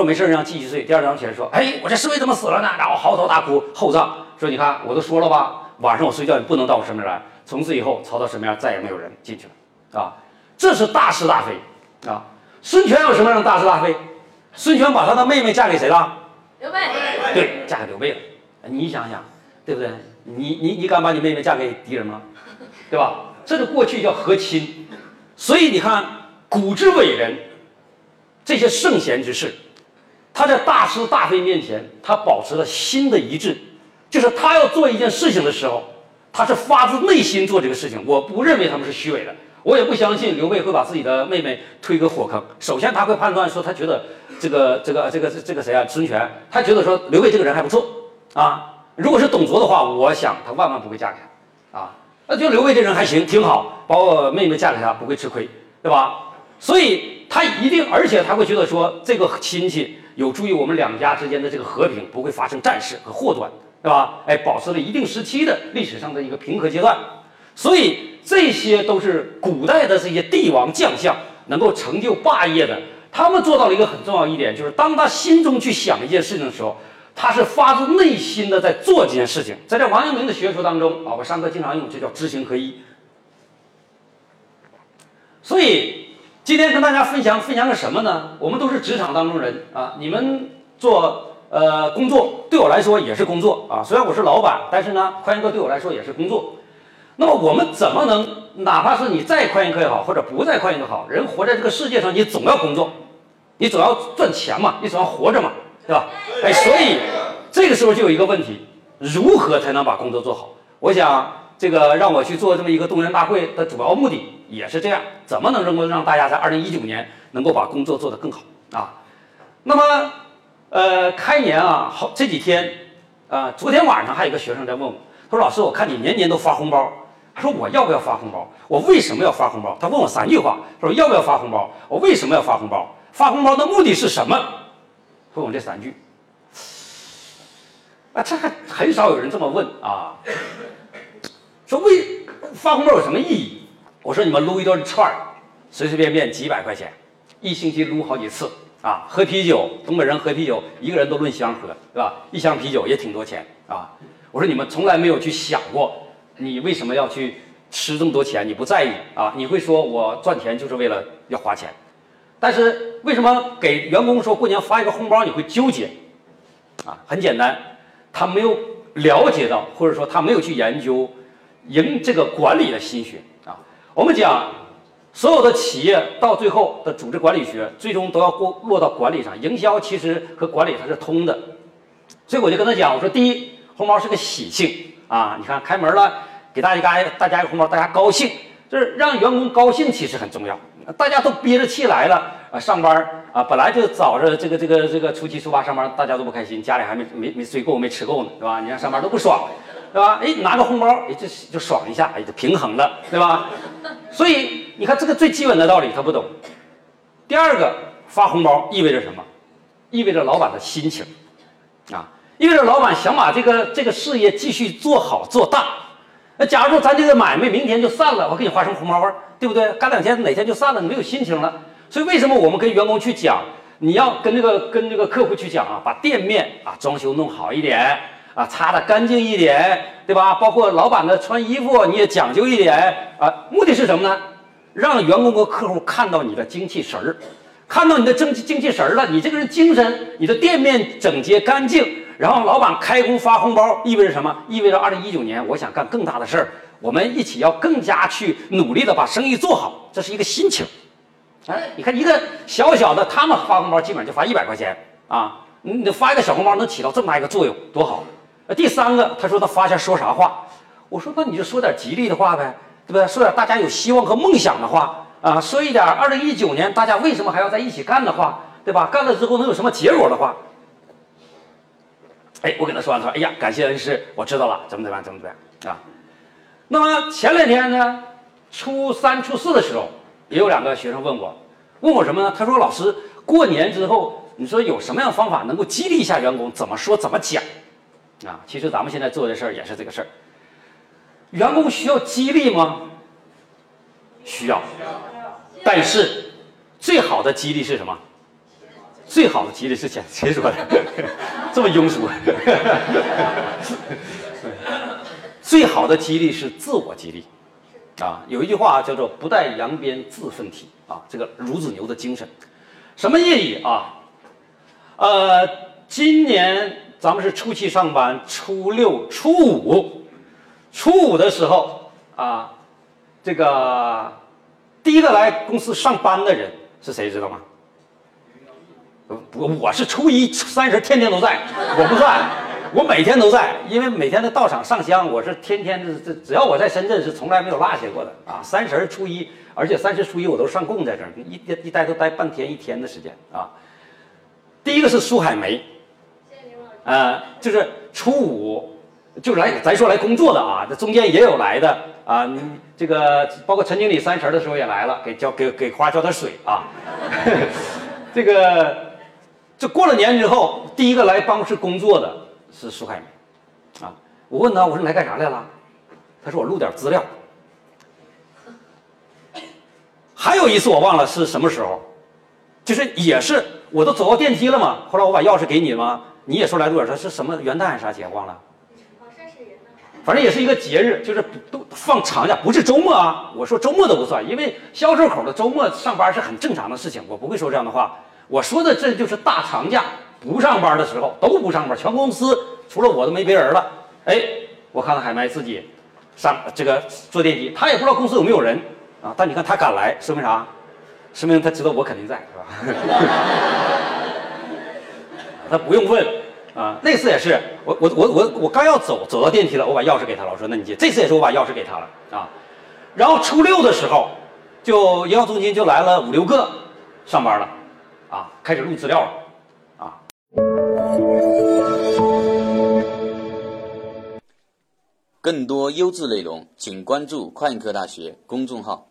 说没事让继续睡。第二天起来说，哎，我这侍卫怎么死了呢？然后嚎啕大哭，厚葬。说你看，我都说了吧，晚上我睡觉你不能到我身边来。从此以后，曹操身边再也没有人进去了啊！这是大是大非啊！孙权有什么样的大是大非？孙权把他的妹妹嫁给谁了？刘备。对，嫁给刘备了。你想想，对不对？你你你敢把你妹妹嫁给敌人吗？对吧？这个过去叫和亲。所以你看，古之伟人，这些圣贤之士，他在大是大非面前，他保持了心的一致，就是他要做一件事情的时候。他是发自内心做这个事情，我不认为他们是虚伪的，我也不相信刘备会把自己的妹妹推个火坑。首先，他会判断说，他觉得这个这个这个这个谁啊，孙权，他觉得说刘备这个人还不错啊。如果是董卓的话，我想他万万不会嫁给他啊。那就刘备这人还行，挺好，把我妹妹嫁给他不会吃亏，对吧？所以他一定，而且他会觉得说这个亲戚有助于我们两家之间的这个和平，不会发生战事和祸端。是吧？哎，保持了一定时期的历史上的一个平和阶段，所以这些都是古代的这些帝王将相能够成就霸业的。他们做到了一个很重要一点，就是当他心中去想一件事情的时候，他是发自内心的在做这件事情。在这王阳明的学说当中啊，我上课经常用，这叫知行合一。所以今天跟大家分享分享个什么呢？我们都是职场当中人啊，你们做。呃，工作对我来说也是工作啊。虽然我是老板，但是呢，快研课对我来说也是工作。那么我们怎么能，哪怕是你再快研课也好，或者不再快研课好，人活在这个世界上，你总要工作，你总要赚钱嘛，你总要活着嘛，对吧？哎，所以这个时候就有一个问题：如何才能把工作做好？我想，这个让我去做这么一个动员大会的主要目的也是这样：怎么能能够让大家在二零一九年能够把工作做得更好啊？那么。呃，开年啊，好这几天，啊，昨天晚上还有个学生在问我，他说：“老师，我看你年年都发红包，他说我要不要发红包？我为什么要发红包？他问我三句话，说要不要发红包？我为什么要发红包？发红包的目的是什么？问我这三句。啊，这还很少有人这么问啊，说为发红包有什么意义？我说你们撸一顿串儿，随随便便几百块钱，一星期撸好几次。”啊，喝啤酒，东北人喝啤酒，一个人都论箱喝，对吧？一箱啤酒也挺多钱啊。我说你们从来没有去想过，你为什么要去吃这么多钱？你不在意啊？你会说我赚钱就是为了要花钱，但是为什么给员工说过年发一个红包你会纠结？啊，很简单，他没有了解到，或者说他没有去研究营这个管理的心学啊。我们讲。所有的企业到最后的组织管理学，最终都要过落到管理上。营销其实和管理它是通的，所以我就跟他讲，我说第一，红包是个喜庆啊，你看开门了，给大家大家一个红包，大家高兴，就是让员工高兴，其实很重要。大家都憋着气来了啊，上班啊，本来就早着这个这个这个初七初八上班，大家都不开心，家里还没没没睡够，没吃够呢，对吧？你看上班都不爽。对吧？哎，拿个红包，哎，这就爽一下，哎，就平衡了，对吧？所以你看这个最基本的道理他不懂。第二个，发红包意味着什么？意味着老板的心情，啊，意味着老板想把这个这个事业继续做好做大。那假如说咱这个买卖明天就散了，我给你发什么红包啊？对不对？干两天哪天就散了，你没有心情了。所以为什么我们跟员工去讲，你要跟这个跟这个客户去讲啊，把店面啊装修弄好一点。啊，擦的干净一点，对吧？包括老板的穿衣服，你也讲究一点啊。目的是什么呢？让员工和客户看到你的精气神儿，看到你的精精气神儿了，你这个人精神，你的店面整洁干净，然后老板开工发红包，意味着什么？意味着二零一九年我想干更大的事儿，我们一起要更加去努力的把生意做好，这是一个心情。哎，你看一个小小的，他们发红包基本上就发一百块钱啊，你发一个小红包能起到这么大一个作用，多好。第三个，他说他发现说啥话？我说那你就说点吉利的话呗，对不对？说点大家有希望和梦想的话啊，说一点二零一九年大家为什么还要在一起干的话，对吧？干了之后能有什么结果的话？哎，我给他说完，他说：“哎呀，感谢恩师，我知道了，怎么怎么样，怎么怎么样啊？”那么前两天呢，初三、初四的时候，也有两个学生问我，问我什么呢？他说：“老师，过年之后，你说有什么样方法能够激励一下员工？怎么说？怎么讲？”啊，其实咱们现在做的事儿也是这个事儿。员工需要激励吗？需要。但是，最好的激励是什么？最好的激励是钱谁说的？这么庸俗。最好的激励是自我激励。啊，有一句话叫做“不带扬鞭自奋蹄”啊，这个孺子牛的精神，什么意义啊？呃，今年咱们是初七上班，初六、初五，初五的时候啊，这个第一个来公司上班的人是谁？知道吗？我，我是初一、三十天天都在，我不算。我每天都在，因为每天的到场上香，我是天天这这，只要我在深圳是从来没有落下过的啊。三十初一，而且三十初一我都上供在这儿，一一待都待半天一天的时间啊。第一个是苏海梅，呃，就是初五就来，咱说来工作的啊，这中间也有来的啊。你这个包括陈经理三十的时候也来了，给浇给给花浇点水啊。这个这过了年之后，第一个来办公室工作的。是苏海明，啊，我问他，我说你来干啥来了？他说我录点资料。还有一次我忘了是什么时候，就是也是我都走到电梯了嘛，后来我把钥匙给你了嘛，你也说来录点，说是什么元旦还是啥节忘了？反正也是一个节日，就是都放长假，不是周末啊。我说周末都不算，因为销售口的周末上班是很正常的事情，我不会说这样的话。我说的这就是大长假。不上班的时候都不上班，全公司除了我都没别人了。哎，我看到海麦自己上这个坐电梯，他也不知道公司有没有人啊。但你看他敢来，说明啥？说明他知道我肯定在，是吧？他不用问啊。那次也是，我我我我我刚要走，走到电梯了，我把钥匙给他了，我说那你接。这次也是我把钥匙给他了啊。然后初六的时候，就营销中心就来了五六个上班了啊，开始录资料了。啊更多优质内容，请关注快科大学公众号。